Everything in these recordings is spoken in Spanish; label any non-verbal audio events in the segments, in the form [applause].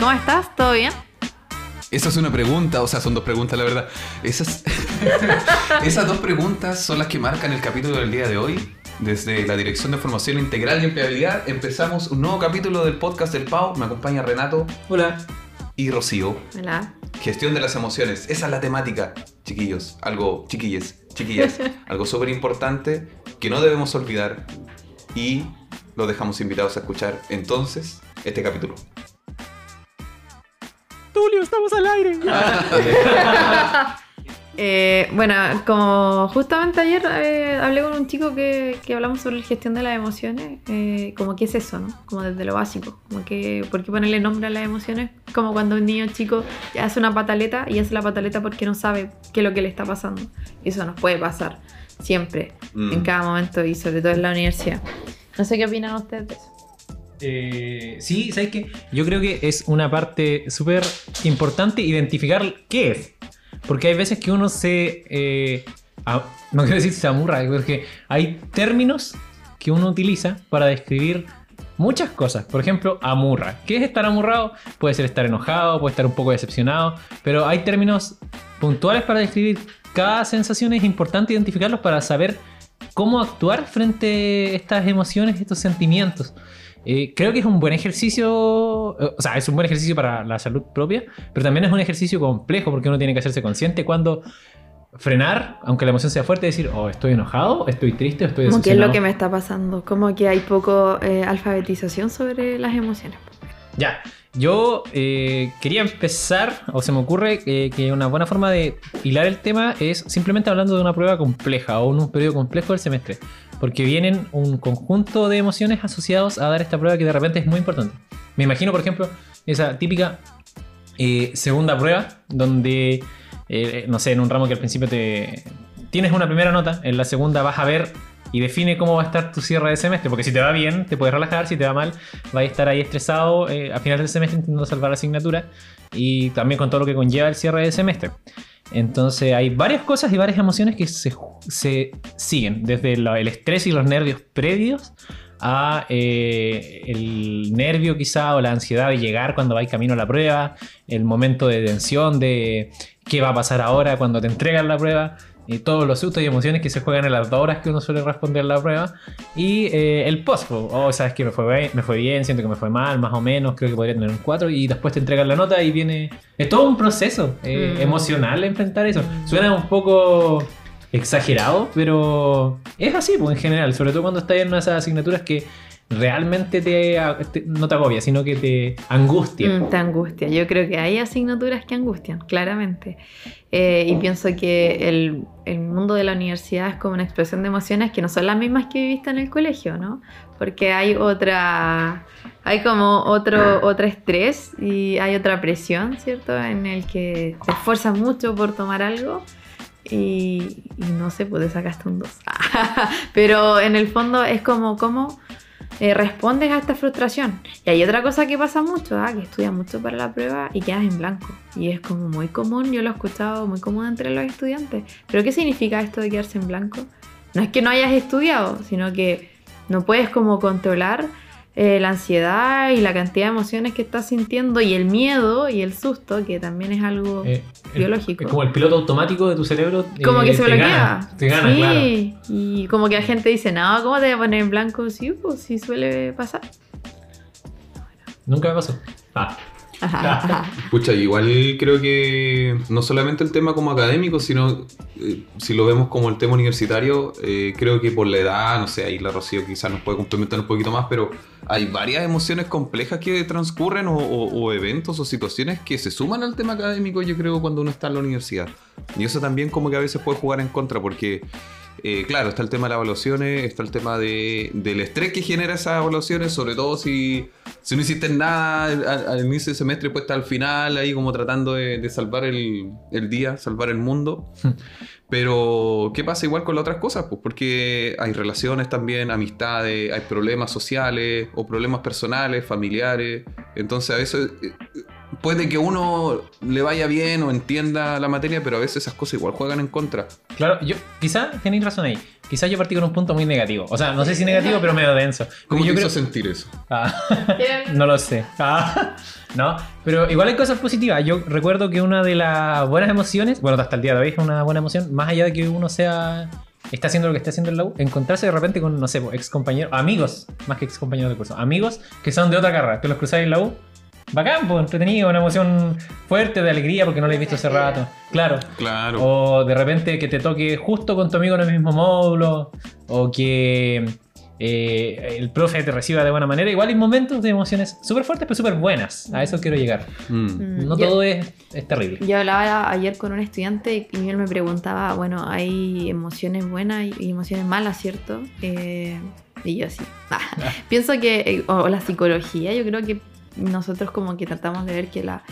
¿Cómo estás? ¿Todo bien? Esa es una pregunta, o sea, son dos preguntas, la verdad. Esas, [laughs] esas dos preguntas son las que marcan el capítulo del día de hoy. Desde la Dirección de Formación Integral y Empleabilidad empezamos un nuevo capítulo del podcast del PAU. Me acompaña Renato. Hola. Y Rocío. Hola. Gestión de las emociones. Esa es la temática, chiquillos. Algo, chiquilles, chiquillas. [laughs] algo súper importante que no debemos olvidar. Y los dejamos invitados a escuchar entonces este capítulo. Tulio, estamos al aire. [laughs] Eh, bueno, como justamente ayer eh, hablé con un chico que, que hablamos sobre la gestión de las emociones, eh, como que es eso, ¿no? Como desde lo básico, como que, ¿por qué ponerle nombre a las emociones? Como cuando un niño chico hace una pataleta y hace la pataleta porque no sabe qué es lo que le está pasando. Eso nos puede pasar siempre, Mm. en cada momento y sobre todo en la universidad. No sé qué opinan ustedes de eso. Eh, sí, ¿sabes qué? Yo creo que es una parte súper importante identificar qué es. Porque hay veces que uno se... eh, a- no quiero decir se amurra, porque hay términos que uno utiliza para describir muchas cosas. Por ejemplo, amurra. ¿Qué es estar amurrado? Puede ser estar enojado, puede estar un poco decepcionado, pero hay términos puntuales para describir cada sensación. Es importante identificarlos para saber cómo actuar frente a estas emociones, estos sentimientos. Eh, creo que es un buen ejercicio, eh, o sea, es un buen ejercicio para la salud propia, pero también es un ejercicio complejo porque uno tiene que hacerse consciente cuando frenar, aunque la emoción sea fuerte, decir, oh, estoy enojado, estoy triste, estoy Como que es lo que me está pasando, como que hay poco eh, alfabetización sobre las emociones. Ya, yo eh, quería empezar, o se me ocurre eh, que una buena forma de hilar el tema es simplemente hablando de una prueba compleja o un periodo complejo del semestre, porque vienen un conjunto de emociones asociados a dar esta prueba que de repente es muy importante. Me imagino, por ejemplo, esa típica eh, segunda prueba, donde, eh, no sé, en un ramo que al principio te tienes una primera nota, en la segunda vas a ver y define cómo va a estar tu cierre de semestre, porque si te va bien, te puedes relajar, si te va mal, vas a estar ahí estresado eh, a final del semestre intentando salvar la asignatura y también con todo lo que conlleva el cierre del semestre. Entonces hay varias cosas y varias emociones que se, se siguen, desde el estrés y los nervios previos a eh, el nervio quizá o la ansiedad de llegar cuando vais camino a la prueba, el momento de tensión de qué va a pasar ahora cuando te entregan la prueba, y todos los sustos y emociones que se juegan en las dos horas que uno suele responder la prueba, y eh, el post, po. oh, sabes que me fue, bien, me fue bien, siento que me fue mal, más o menos, creo que podría tener un 4, y después te entregan la nota y viene... Es todo un proceso eh, Mm. emocional enfrentar eso. Suena un poco exagerado, pero es así, pues, en general, sobre todo cuando estás en una de esas asignaturas que realmente te, te- no te agobia, sino que te angustia. Mm, te angustia. Yo creo que hay asignaturas que angustian, claramente. Eh, y pienso que el, el mundo de la universidad es como una expresión de emociones que no son las mismas que viviste en el colegio, ¿no? Porque hay otra, hay como otro, otro estrés y hay otra presión, ¿cierto? En el que te esfuerzas mucho por tomar algo y, y no sé, pues te sacaste un 2. [laughs] Pero en el fondo es como, ¿cómo eh, respondes a esta frustración? Y hay otra cosa que pasa mucho, ah, que estudias mucho para la prueba y quedas en blanco. Y es como muy común, yo lo he escuchado muy común entre los estudiantes. ¿Pero qué significa esto de quedarse en blanco? No es que no hayas estudiado, sino que no puedes como controlar eh, la ansiedad y la cantidad de emociones que estás sintiendo y el miedo y el susto, que también es algo... Eh, biológico. Es como el piloto automático de tu cerebro. Como eh, que se te bloquea. gana, te gana, sí, claro. y como que la gente dice, no, ¿cómo te voy a poner en blanco? Sí, pues sí suele pasar. Nunca me pasó. Ah, Pucha, igual creo que no solamente el tema como académico, sino eh, si lo vemos como el tema universitario, eh, creo que por la edad, no sé, ahí la Rocío quizás nos puede complementar un poquito más, pero hay varias emociones complejas que transcurren o, o- o eventos o situaciones que se suman al tema académico, yo creo, cuando uno está en la universidad. Y eso también como que a veces puede jugar en contra, porque... eh, claro, está el tema de las evaluaciones, está el tema de, del estrés que genera esas evaluaciones, sobre todo si, si no hiciste nada al, al inicio del semestre, pues está al final ahí como tratando de, de salvar el, el día, salvar el mundo. [laughs] Pero, ¿qué pasa igual con las otras cosas? Pues porque hay relaciones también, amistades, hay problemas sociales o problemas personales, familiares. Entonces, a veces, eh, puede que uno le vaya bien o entienda la materia, pero a veces esas cosas igual juegan en contra. Claro, yo quizá tenéis razón ahí. Quizás yo partí con un punto muy negativo. O sea, no sé si negativo, pero medio denso. ¿Cómo yo te hizo sentir eso? Ah, [laughs] no lo sé. Ah, no, pero igual hay cosas positivas. Yo recuerdo que una de las buenas emociones, bueno, hasta el día de hoy es una buena emoción, más allá de que uno sea está haciendo lo que está haciendo en la U, encontrarse de repente con, no sé, ex compañeros, amigos, más que ex compañeros de curso, amigos que son de otra carrera, que los cruzáis en la U bacán, pues, entretenido, una emoción fuerte de alegría porque no la he visto hace rato. Claro. Claro. O de repente que te toque justo con tu amigo en el mismo módulo, o que eh, el profe te reciba de buena manera. Igual hay momentos de emociones súper fuertes, pero súper buenas. A eso quiero llegar. Mm. Mm, no todo es, es, terrible. Yo hablaba ayer con un estudiante y él me preguntaba, bueno, hay emociones buenas y emociones malas, ¿cierto? Eh, y yo así. [laughs] Pienso que, eh, o la psicología, yo creo que nosotros como que tratamos de ver que la...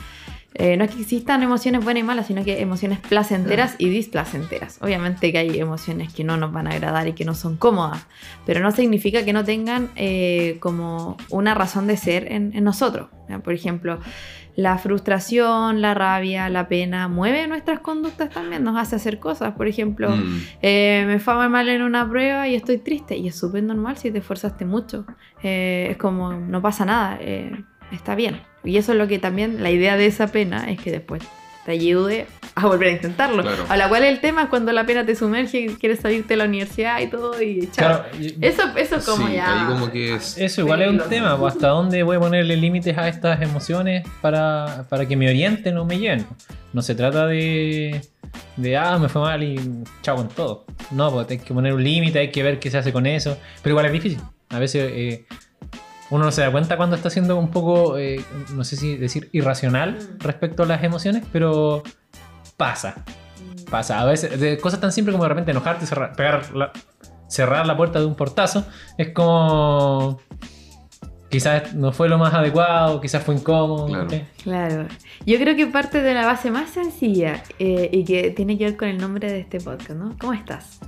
Eh, no es que existan emociones buenas y malas, sino que emociones placenteras y displacenteras. Obviamente que hay emociones que no nos van a agradar y que no son cómodas, pero no significa que no tengan eh, como una razón de ser en, nosotros. Por ejemplo, la frustración, la rabia, la pena mueve nuestras conductas también, nos hace hacer cosas. Por ejemplo, mm. eh, me fue mal en una prueba y estoy triste y es súper normal si te esforzaste mucho. es como, no pasa nada está bien. Y eso es lo que también, la idea de esa pena es que después te ayude a volver a intentarlo. A la cual el tema es cuando la pena te sumerge y quieres salirte de la universidad y todo y echar. eso, eso como ya. Eso igual es un tema. Pues, ¿Hasta dónde voy a ponerle límites a estas emociones para, para que me orienten o me lleven? No se trata de, de, ah, me fue mal y chao con todo. No, pues hay que poner un límite, hay que ver qué se hace con eso. Pero igual es difícil. A veces eh, uno no se da cuenta cuando está siendo un poco, eh, no sé si decir irracional mm. respecto a las emociones, pero pasa. Mm. Pasa. A veces, de cosas tan simples como de repente enojarte, cerrar, pegar la, cerrar la puerta de un portazo, es como. Quizás no fue lo más adecuado, quizás fue incómodo. Claro. Yo creo que parte de la base más sencilla eh, y que tiene que ver con el nombre de este podcast, ¿no? ¿Cómo estás?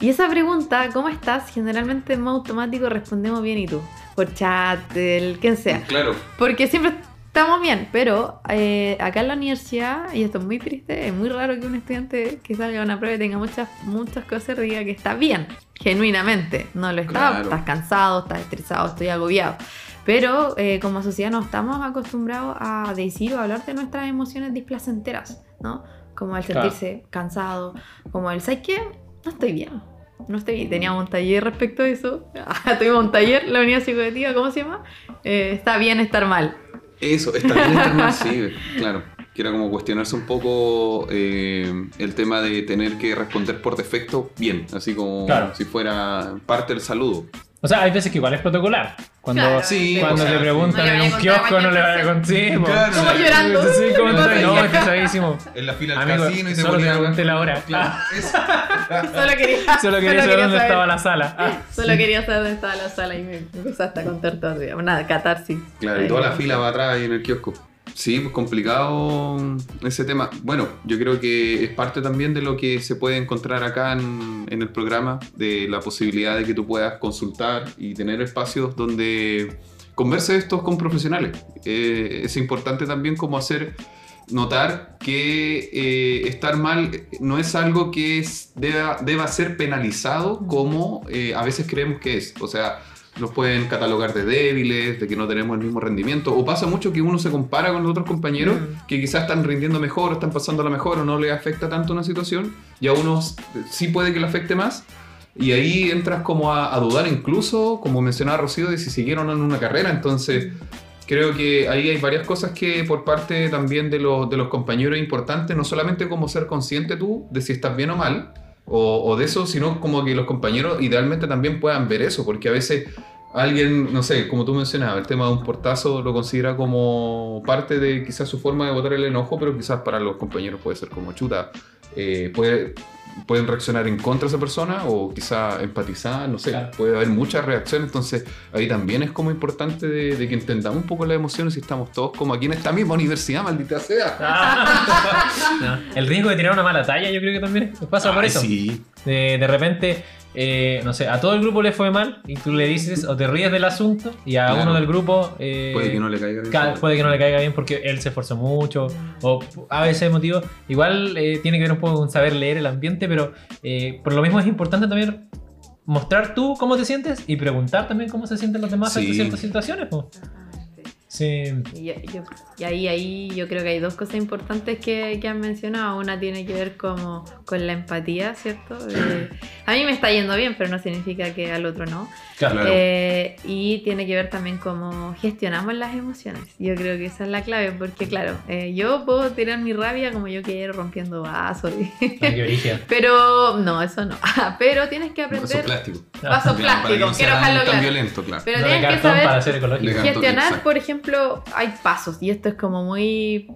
Y esa pregunta, ¿cómo estás? Generalmente en modo automático respondemos bien y tú por chat, el quien sea. Claro. Porque siempre estamos bien, pero eh, acá en la universidad, y esto es muy triste, es muy raro que un estudiante que salga a una prueba y tenga muchas, muchas cosas y diga que está bien, genuinamente. No lo está, estás cansado, estás estresado, estoy agobiado. Pero eh, como sociedad no estamos acostumbrados a decir o hablar de nuestras emociones displacenteras, ¿no? Como el sentirse cansado, como el, ¿sabes qué? No estoy bien no estoy, teníamos un taller respecto a eso. [laughs] Tuvimos un taller, la unidad psicoeducativa, ¿cómo se llama? Eh, está bien estar mal. Eso, está bien estar mal, sí, [laughs] claro. Que era como cuestionarse un poco eh, el tema de tener que responder por defecto bien, así como si fuera parte del saludo. O sea, hay veces que igual es protocolar. Cuando, cuando te preguntan en un kiosco no le vayas a contar. Claro, como llorando. Sí, como no, no, es pesadísimo. [laughs] En la fila del casino y te solo te pregunté la hora. Claro. [laughs] [laughs] solo quería, solo quería saber dónde estaba la sala. Ah, solo quería saber dónde estaba la sala y me empezaste a contar todo. Nada, catarsis. Claro, y toda la fila va atrás ahí en el kiosco. Sí, pues complicado ese tema. Bueno, yo creo que es parte también de lo que se puede encontrar acá en, el programa, de la posibilidad de que tú puedas consultar y tener espacios donde converse esto con profesionales. Eh, es importante también como hacer notar que eh, estar mal no es algo que deba ser penalizado como eh, a veces creemos que es. O sea, nos pueden catalogar de débiles, de que no tenemos el mismo rendimiento, o pasa mucho que uno se compara con otros compañeros mm. que quizás están rindiendo mejor, están pasando la mejor o no le afecta tanto una situación, y a unos sí puede que le afecte más, y ahí entras como a, dudar incluso, como mencionaba Rocío, de si siguieron en una carrera, entonces creo que ahí hay varias cosas que por parte también de los, de los compañeros importantes, no solamente como ser consciente tú de si estás bien o mal, o, de eso, sino como que los compañeros idealmente también puedan ver eso, porque a veces alguien, no sé, como tú mencionabas, el tema de un portazo lo considera como parte de quizás su forma de botar el enojo, pero quizás para los compañeros puede ser como chuta. Eh, puede, pueden reaccionar en contra de esa persona o quizá empatizar, no sé, puede haber muchas reacciones, entonces ahí también es como importante de, que entendamos un poco las emociones y estamos todos como aquí en esta misma universidad, maldita sea. [laughs] Ah. El riesgo de tirar una mala talla yo creo que también pasa por eso. Sí. De, de repente eh, no sé, a todo el grupo le fue mal y tú le dices o te ríes del asunto y a Claro. uno del grupo eh, Puede que no le caiga bien. ca- puede que no le caiga bien porque él se esforzó mucho o a veces motivo. Igual eh, tiene que ver un poco con saber leer el ambiente, pero por lo mismo es importante también mostrar tú cómo te sientes y preguntar también cómo se sienten los demás Sí. ciertas situaciones. po. Sí. Y, yo- yo- y ahí, ahí yo creo que hay dos cosas importantes que, que han mencionado. Una tiene que ver como con la empatía, ¿cierto? Eh, a mí me está yendo bien, pero no significa que al otro no. Claro. Eh, y tiene que ver también cómo gestionamos las emociones. Yo creo que esa es la clave, porque claro, eh, yo puedo tirar mi rabia como yo quiero, rompiendo vasos. y- Ay, qué [laughs] pero no, eso no. [laughs] Pero tienes que Eso aprender plástico. [laughs] vasos que plásticos, no quiero dejarlo tan claro. violento, claro. Pero No tienes que cartón saber para ser ecológico. De cartón. gestionar, exacto. por ejemplo, hay pasos y esto es como muy,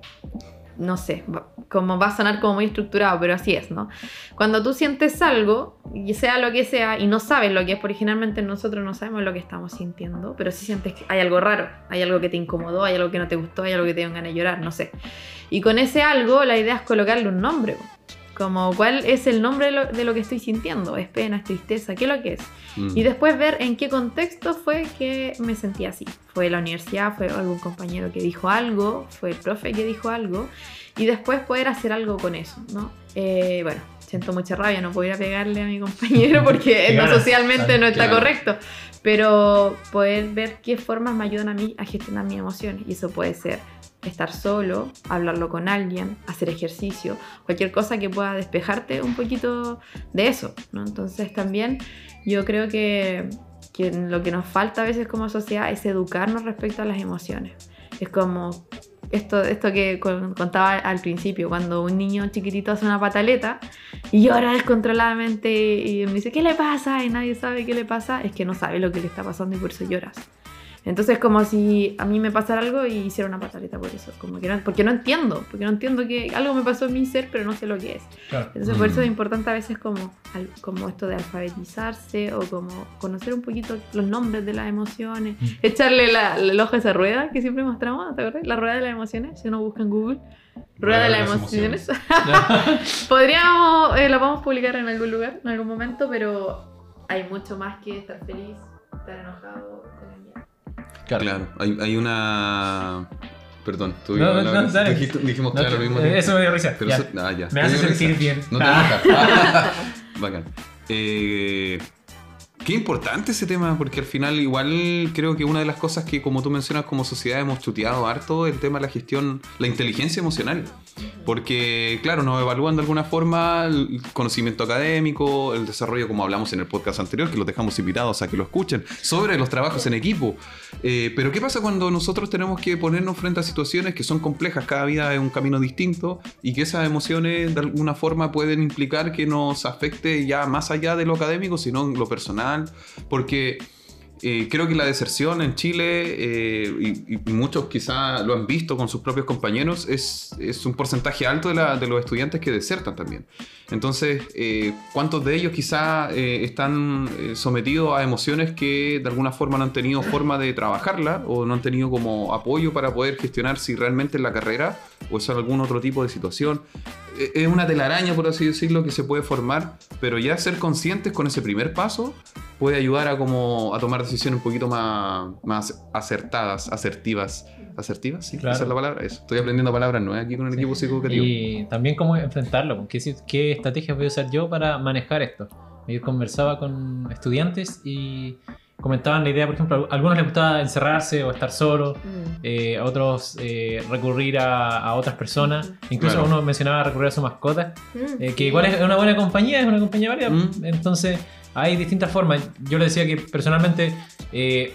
no sé, va- como va a sonar como muy estructurado, pero así es, ¿no? Cuando tú sientes algo, y sea lo que sea, y no sabes lo que es, porque generalmente nosotros no sabemos lo que estamos sintiendo, pero si sientes que hay algo raro, hay algo que te incomodó, hay algo que no te gustó, hay algo que te dio ganas de llorar, no sé. Y con ese algo, la idea es colocarle un nombre. Como cuál es el nombre de lo, de lo que estoy sintiendo, es pena, es tristeza, ¿qué es lo que es? Mm. Y después ver en qué contexto fue que me sentí así. Fue la universidad, fue algún compañero que dijo algo, fue el profe que dijo algo, y después poder hacer algo con eso, ¿no? Eh, bueno, siento mucha rabia, no puedo ir a pegarle a mi compañero porque [laughs] no, socialmente no está correcto, pero poder ver qué formas me ayudan a mí a gestionar mis emociones, y eso puede ser estar solo, hablarlo con alguien, hacer ejercicio, cualquier cosa que pueda despejarte un poquito de eso. Entonces también yo creo que, que lo que nos falta a veces como sociedad es educarnos respecto a las emociones. Es como esto, esto que con- contaba al principio, cuando un niño chiquitito hace una pataleta y llora descontroladamente y me dice, ¿qué le pasa? Y nadie sabe qué le pasa, es que no sabe lo que le está pasando y por eso lloras. Entonces es como si a mí me pasara algo y hiciera una pataleta por eso, como que no, porque no entiendo, porque no entiendo que algo me pasó en mi ser, pero no sé lo que es. Claro. Entonces por eso Mm. es importante a veces como, como esto de alfabetizarse o como conocer un poquito los nombres de las emociones, Mm. echarle la, el ojo a esa rueda que siempre mostramos, ¿te acuerdas? La rueda de las emociones, si uno busca en Google. Rueda de las emociones. [laughs] Podríamos, eh, la vamos a publicar en algún lugar, en algún momento, pero hay mucho más que estar feliz, estar enojado, Claro, hay, hay una. Perdón, tú No, no, no, dijimos No, claro al mismo eh, eso me dio risa. Pero Ya. eso- ah, ya. Me hace sentir risa. bien. No te Ah. enojas. [laughs] Bacán. Eh, qué importante ese tema, porque al final igual creo que una de las cosas que como tú mencionas como sociedad hemos chuteado harto el tema de la gestión, la inteligencia emocional. Porque, claro, nos evalúan de alguna forma el conocimiento académico, el desarrollo, como hablamos en el podcast anterior, que los dejamos invitados a que lo escuchen, sobre los trabajos en equipo. Eh, pero, ¿qué pasa cuando nosotros tenemos que ponernos frente a situaciones que son complejas? Cada vida es un camino distinto y que esas emociones de alguna forma pueden implicar que nos afecte ya más allá de lo académico, sino en lo personal. Porque. Eh, creo que la deserción en Chile, eh, y, y muchos quizá lo han visto con sus propios compañeros, es, es un porcentaje alto de, la- de los estudiantes que desertan también. Entonces, eh, ¿cuántos de ellos quizá eh, están eh, sometidos a emociones que de alguna forma no han tenido forma de trabajarla o no han tenido como apoyo para poder gestionar si realmente es la carrera o es algún otro tipo de situación? Eh, Es una telaraña, por así decirlo, que se puede formar, pero ya ser conscientes con ese primer paso puede ayudar a como a tomar decisiones un poquito más, más acertadas, asertivas. ¿Asertivas? Sí, Claro. esa es la palabra. Eso. Estoy aprendiendo palabras nuevas aquí con el equipo psicoeducativo. Y también cómo enfrentarlo, qué, qué estrategias voy a usar yo para manejar esto. Yo conversaba con estudiantes y comentaban la idea, por ejemplo, a algunos les gustaba encerrarse o estar solo, eh, a otros eh, recurrir a, a otras personas, incluso Claro. uno mencionaba recurrir a su mascota, Mm, eh, que igual es una buena compañía, es una compañía válida, Mm. entonces hay distintas formas. Yo le decía que personalmente eh,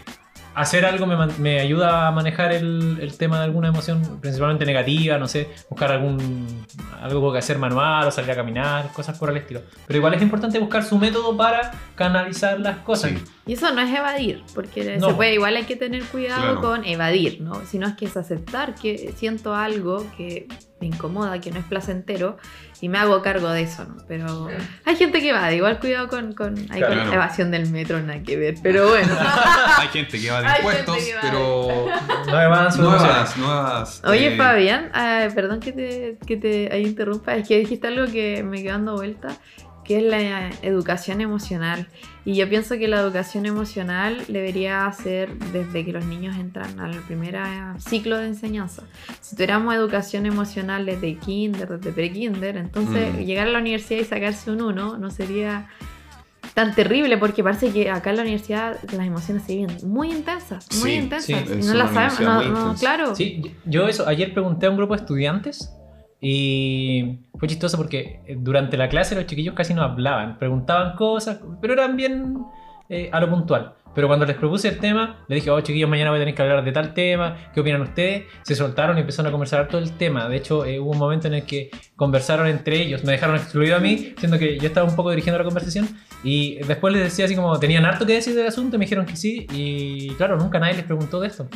hacer algo me, man- me ayuda a manejar el, el tema de alguna emoción, principalmente negativa, no sé, buscar algún algo que hacer manual o salir a caminar, cosas por el estilo. Pero igual es importante buscar su método para canalizar las cosas. Sí. Y eso no es evadir, porque No. se puede, igual hay que tener cuidado Claro. con evadir, ¿no? Sino es que es aceptar que siento algo que me incomoda, que no es placentero, y me hago cargo de eso, ¿no? Pero hay gente que evade, igual cuidado con, con, ahí con Claro. evasión del metro, nada que ver, pero bueno. [laughs] Hay gente que va de Hay impuestos, gente que pero No me van a nuevas, nuevas. Oye, eh, Fabián, ah, perdón que te, que te ahí interrumpa, es que dijiste algo que me quedó dando vuelta. Que es la educación emocional. Y yo pienso que la educación emocional debería ser desde que los niños entran al primer ciclo de enseñanza. Si tuviéramos educación emocional desde kinder, desde pre-kinder, entonces Mm. llegar a la universidad y sacarse un 1 no sería tan terrible porque parece que acá en la universidad las emociones se viven muy intensas, muy Sí, intensas. sí, y no las sabemos, no, no, claro. Sí, yo eso, ayer pregunté a un grupo de estudiantes y fue chistoso porque eh, durante la clase los chiquillos casi no hablaban, preguntaban cosas, pero eran bien eh, a lo puntual. Pero cuando les propuse el tema, les dije, oh chiquillos, mañana voy a tener que hablar de tal tema, ¿qué opinan ustedes? Se soltaron y empezaron a conversar todo el tema. De hecho, eh, hubo un momento en el que conversaron entre ellos, me dejaron excluido a mí, siendo que yo estaba un poco dirigiendo la conversación. Y después les decía así como, tenían harto que decir del asunto, me dijeron que sí. Y claro, nunca nadie les preguntó de esto.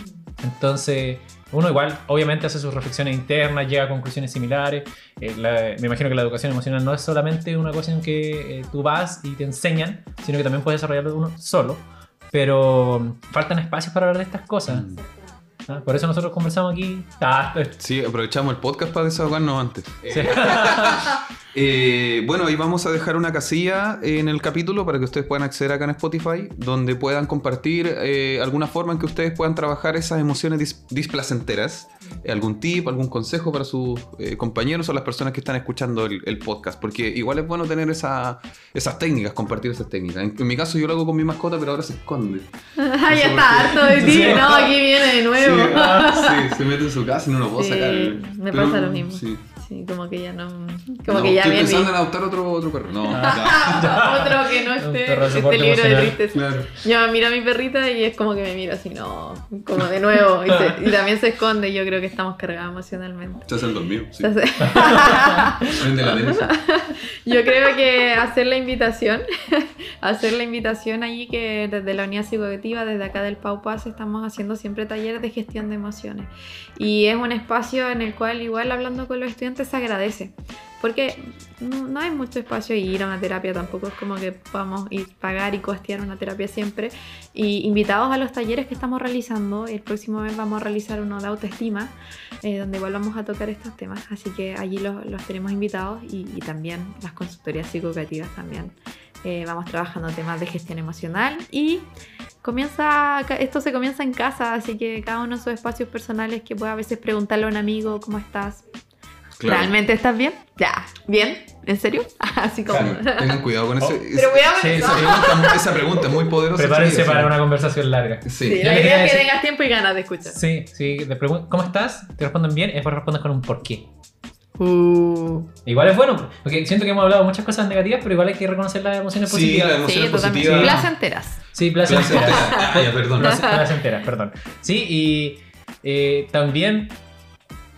Entonces, uno igual, obviamente, hace sus reflexiones internas, llega a conclusiones similares. Eh, me imagino que la educación emocional no es solamente una cosa en que eh, tú vas y te enseñan, sino que también puedes desarrollarlo uno solo. Pero mm, faltan espacios para hablar de estas cosas. Mm. ¿Ah? Por eso nosotros conversamos aquí. Ah, Sí, aprovechamos el podcast para desahogarnos antes. sí. [laughs] Eh, bueno, ahí vamos a dejar una casilla en el capítulo para que ustedes puedan acceder acá en Spotify, donde puedan compartir eh, alguna forma en que ustedes puedan trabajar esas emociones dis- displacenteras. Eh, algún tip, algún consejo para sus eh, compañeros o las personas que están escuchando el, el podcast, porque igual es bueno tener esa- esas técnicas, compartir esas técnicas. En, en mi caso yo lo hago con mi mascota, pero ahora se esconde. [laughs] Ah, ya está harto de ti, no, aquí viene de nuevo. Sí, ah, sí, se mete en su casa y no lo puedo Sí, sacar. me pasa lo mismo. Sí, como que ya no. Como No, que ya estoy viene. pensando en adoptar otro, otro perro. No, Ah. [laughs] ya. Otro que no esté, de esté libre de tristeza. Claro. Yo miro a mi perrita y es como que me mira así, no, como de nuevo. Y, se- y también se esconde. Yo creo que estamos cargados emocionalmente. Se hace el dormido. Sí. Yo creo que hacer la invitación, [laughs] hacer la invitación allí que desde la unidad psicoactiva, desde acá del Pau Paz, estamos haciendo siempre talleres de gestión de emociones. Y es un espacio en el cual igual hablando con los estudiantes se agradece. Porque no, hay mucho espacio y ir a una terapia tampoco es como que podamos ir pagar y costear una terapia siempre. Y invitados a los talleres que estamos realizando, el próximo mes vamos a realizar uno de autoestima, eh, donde igual vamos a tocar estos temas. Así que allí los, los tenemos invitados y, y también las consultorías psicoeducativas también. Eh, vamos trabajando temas de gestión emocional y comienza esto se comienza en casa, así que cada uno en sus espacios personales que pueda a veces preguntarle a un amigo cómo estás. Claro. ¿Realmente estás bien? Ya, ¿bien? ¿En serio? [laughs] Así como... Claro, Tengan cuidado con ese, Oh, [laughs] Pero cuidado con Sí, eso. esa, pregunta, esa pregunta es muy poderosa. Prepárense sí, para sí. una conversación larga. Sí. Sí, Yo la idea quería es que decir- tengas tiempo y ganas de escuchar. Sí, sí, te ¿cómo estás? Te responden bien, y después respondes con un por qué. Uh, Igual es bueno, porque siento que hemos hablado muchas cosas negativas, pero igual hay que reconocer las emociones Sí, positivas. la sí, emoción totalmente. positiva. Placenteras. Sí, placenteras. Placentera. Ah, ya, perdón. Plac- placenteras, perdón. Sí, y eh, también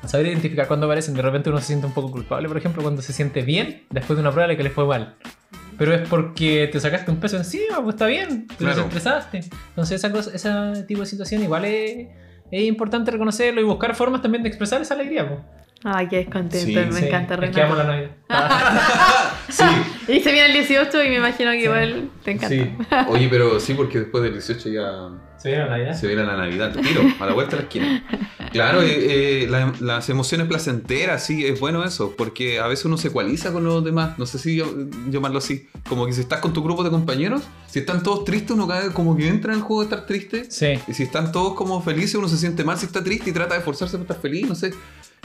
saber identificar cuando aparecen. De repente uno se siente un poco culpable, por ejemplo, cuando se siente bien después de una prueba la que le fue mal. Pero es porque te sacaste un peso encima, pues está bien, te Claro. desestresaste. Entonces, esa cosa, ese tipo de situación igual es, es importante reconocerlo y buscar formas también de expresar esa alegría. pues. Ay, qué descontento, Sí, me Sí, encanta es que amo la Renato. Navidad. [laughs] Sí, [laughs] Y se viene el 18 y me imagino que igual te encanta. sí. [laughs] Oye, pero sí, porque después del 18 ya ¿Se viene la Navidad? se viene la Navidad, tiro, a la vuelta de la esquina. Claro, eh, eh, la- las emociones placenteras, sí, es bueno eso, porque a veces uno se ecualiza con los demás, no sé si yo- llamarlo así, como que si estás con tu grupo de compañeros, si están todos tristes, uno cae como que entra en el juego de estar triste, Sí. y si están todos como felices, uno se siente mal si está triste y trata de esforzarse por estar feliz, no sé.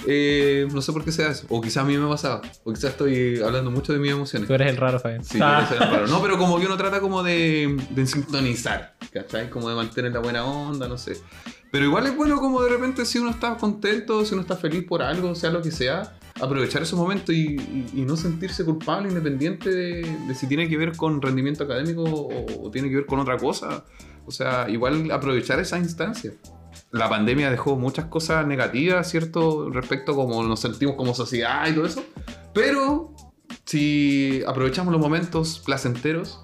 Eh, no sé por qué sea eso. O quizás a mí me pasaba. O quizás estoy hablando mucho de mis emociones. Tú eres el raro, Fabián. Sí, Ah. yo será [laughs] raro. No, pero como que uno trata como de, de sintonizar, ¿cachai? Como de mantener la buena onda, no sé. Pero igual es bueno como de repente si uno está contento, si uno está feliz por algo, sea lo que sea, aprovechar esos momentos y, y- y no sentirse culpable independiente de, de si tiene que ver con rendimiento académico o, o tiene que ver con otra cosa. O sea, igual aprovechar esa instancia. La pandemia dejó muchas cosas negativas, ¿cierto? Respecto a cómo nos sentimos como sociedad y todo eso. Pero si aprovechamos los momentos placenteros,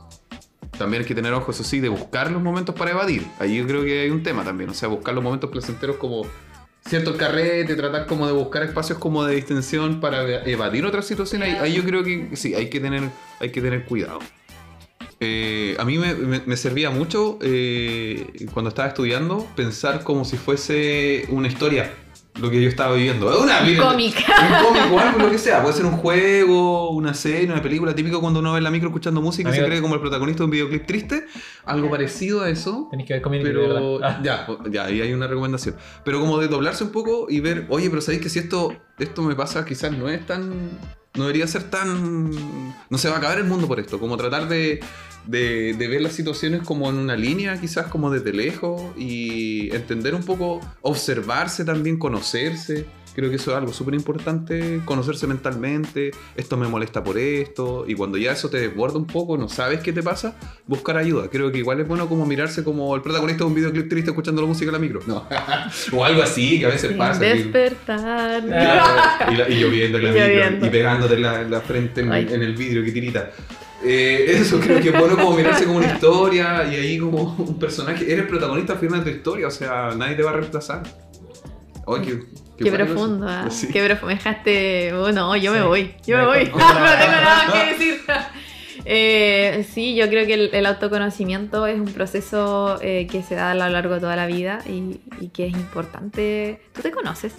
también hay que tener ojo, eso sí, de buscar los momentos para evadir. Ahí yo creo que hay un tema también, o sea, buscar los momentos placenteros como cierto carrete, tratar como de buscar espacios como de distensión para eva- evadir otras situaciones. Ahí, ahí yo creo que sí, hay que tener, hay que tener cuidado. Eh, a mí me servía mucho eh, cuando estaba estudiando pensar como si fuese una historia. Lo que yo estaba viviendo. Es una Un cómic. Un cómic o algo, lo que sea. Puede ser un juego, una serie, una película. Típico cuando uno ve en la micro escuchando música y se cree como el protagonista de un videoclip triste. Algo parecido a eso. Tenéis que ver Community, Pero. Ah. ya, ya, ahí hay una recomendación. Pero como de doblarse un poco y ver, oye, pero sabéis que si esto, esto me pasa, quizás no es tan. No debería ser tan. No se va a acabar el mundo por esto. Como tratar de, de, de ver las situaciones como en una línea, quizás como desde lejos y entender un poco, observarse también, conocerse. Creo que eso es algo súper importante, conocerse mentalmente, esto me molesta por esto, y cuando ya eso te desborda un poco, no sabes qué te pasa, buscar ayuda. Creo que igual es bueno como mirarse como el protagonista de un videoclip triste escuchando la música en la micro. No. [laughs] o algo así, que a veces Sin pasa. despertar. Y, la- y lloviendo en la [laughs] Y micro, lloviendo. y pegándote en la, en la frente en el vidrio que tirita. Eh, eso creo que es bueno como [laughs] mirarse como una historia y ahí como un personaje. Eres protagonista al final de tu historia, o sea, nadie te va a reemplazar. Ay, qué, profundo. ¿ah? Sí. Qué profundo. Me dejaste. Bueno, yo me voy. Yo me Me voy. [laughs] no tengo nada que decir. [laughs] Eh, sí, yo creo que el, el autoconocimiento es un proceso eh, que se da a lo largo de toda la vida y, y que es importante. Tú te conoces.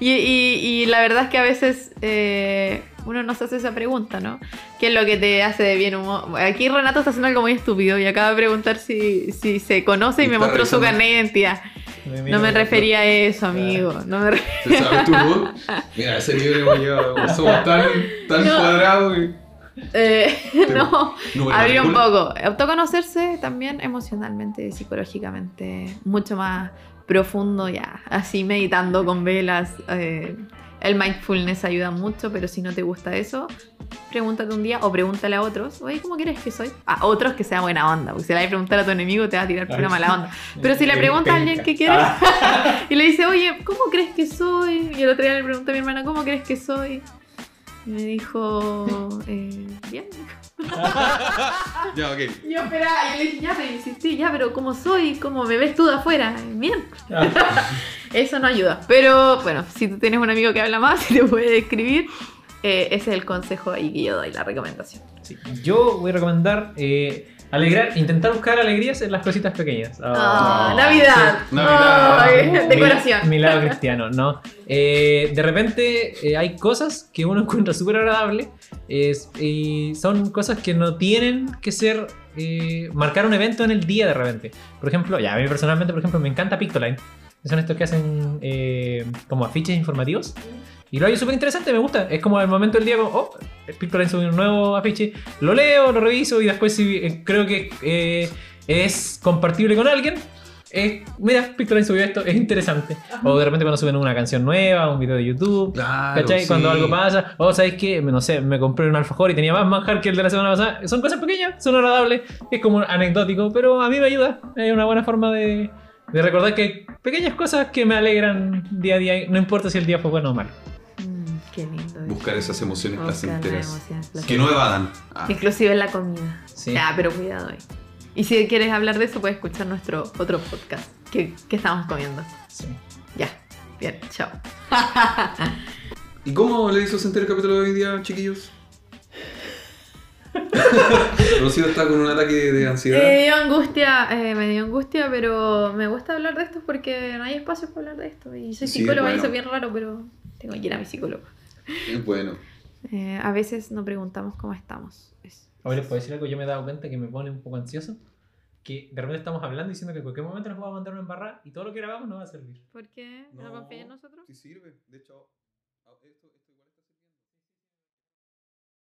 y, y- y la verdad es que a veces eh, uno no se hace esa pregunta, ¿no? ¿Qué es lo que te hace de bien humor? Aquí Renato está haciendo algo muy estúpido y acaba de preguntar si, si se conoce y, Y me mostró su carnet de identidad. No me refería a eso, amigo. No me re- ¿Te sabes tú? Mira, ese libro llevado. Somos tan, tan No. cuadrados que. Eh, no, no, abrir un poco. Autoconocerse también emocionalmente, psicológicamente, mucho más profundo ya. Así meditando con velas. eh, el mindfulness ayuda mucho, pero si no te gusta eso, pregúntate un día o pregúntale a otros, oye, ¿cómo crees que soy? A otros que sea buena onda, porque si le vas a preguntar a tu enemigo te va a tirar pura Ay. mala onda. Pero si le preguntas a alguien que quieres [laughs] y le dice, oye, ¿cómo crees que soy? Y el otro día le pregunté a mi hermana, ¿cómo crees que soy? Y me dijo, eh, bien. [laughs] Ya, ok. Y yo esperaba, y le dije, ya, pero insistí, ya, pero ¿cómo soy? ¿Cómo me ves tú de afuera? Bien. [laughs] Eso no ayuda. Pero bueno, si tú tienes un amigo que habla más y [laughs] te puede escribir, eh, ese es el consejo ahí que yo doy, la recomendación. Sí. Yo voy a recomendar eh, alegrar, intentar buscar alegrías en las cositas pequeñas. Ah, Oh, Navidad. sí, Navidad. Mi- decoración. Mi, lado cristiano, ¿no? Eh, de repente eh, hay cosas que uno [laughs] encuentra súper agradable es- y son cosas que no tienen que ser eh, marcar un evento en el día de repente. Por ejemplo, ya a mí personalmente, por ejemplo, me encanta Pictoline. Son estos que hacen eh, como afiches informativos. Y lo hay súper interesante, me gusta. Es como el momento del día, como, oh, Pictoline subió un nuevo afiche. Lo leo, lo reviso y después si eh, creo que eh, es compartible con alguien, eh, mira, Pictoline subió esto, es interesante. O de repente cuando suben una canción nueva, un video de YouTube. Claro. ¿Cachai? sí. Cuando algo pasa, o sabéis que, no sé, me compré un alfajor y tenía más manjar que el de la semana pasada. Son cosas pequeñas, son agradables, es como anecdótico, pero a mí me ayuda. Es una buena forma de, de recordar que hay pequeñas cosas que me alegran día a día, no importa si el día fue bueno o malo. Qué lindo. Buscar esas emociones Buscar las placenteras. emociones Que no evadan. Ah. Inclusive en la comida. Sí. Ya, pero cuidado ahí. Y si quieres hablar de eso, puedes escuchar nuestro otro podcast que, que estamos comiendo. Sí. Ya. Bien, chao. [laughs] ¿Y cómo le hizo sentir el capítulo de hoy día, chiquillos? [laughs] Rocío está con un ataque de ansiedad. Me dio angustia, eh, me dio angustia, pero me gusta hablar de esto porque no hay espacio para hablar de esto. Y soy Sí, psicóloga y bueno. eso es bien raro, pero tengo que ir a mi psicólogo. [laughs] Bueno. Eh, a veces no preguntamos cómo estamos. Es- Hoy les puedo decir algo, yo me he dado cuenta que me pone un poco ansioso. Que de repente estamos hablando diciendo que en cualquier momento nos va a mandar una embarrada y todo lo que grabamos no va a servir. ¿Por qué? ¿No, confías en nosotros? Sí sirve. De hecho, esto, esto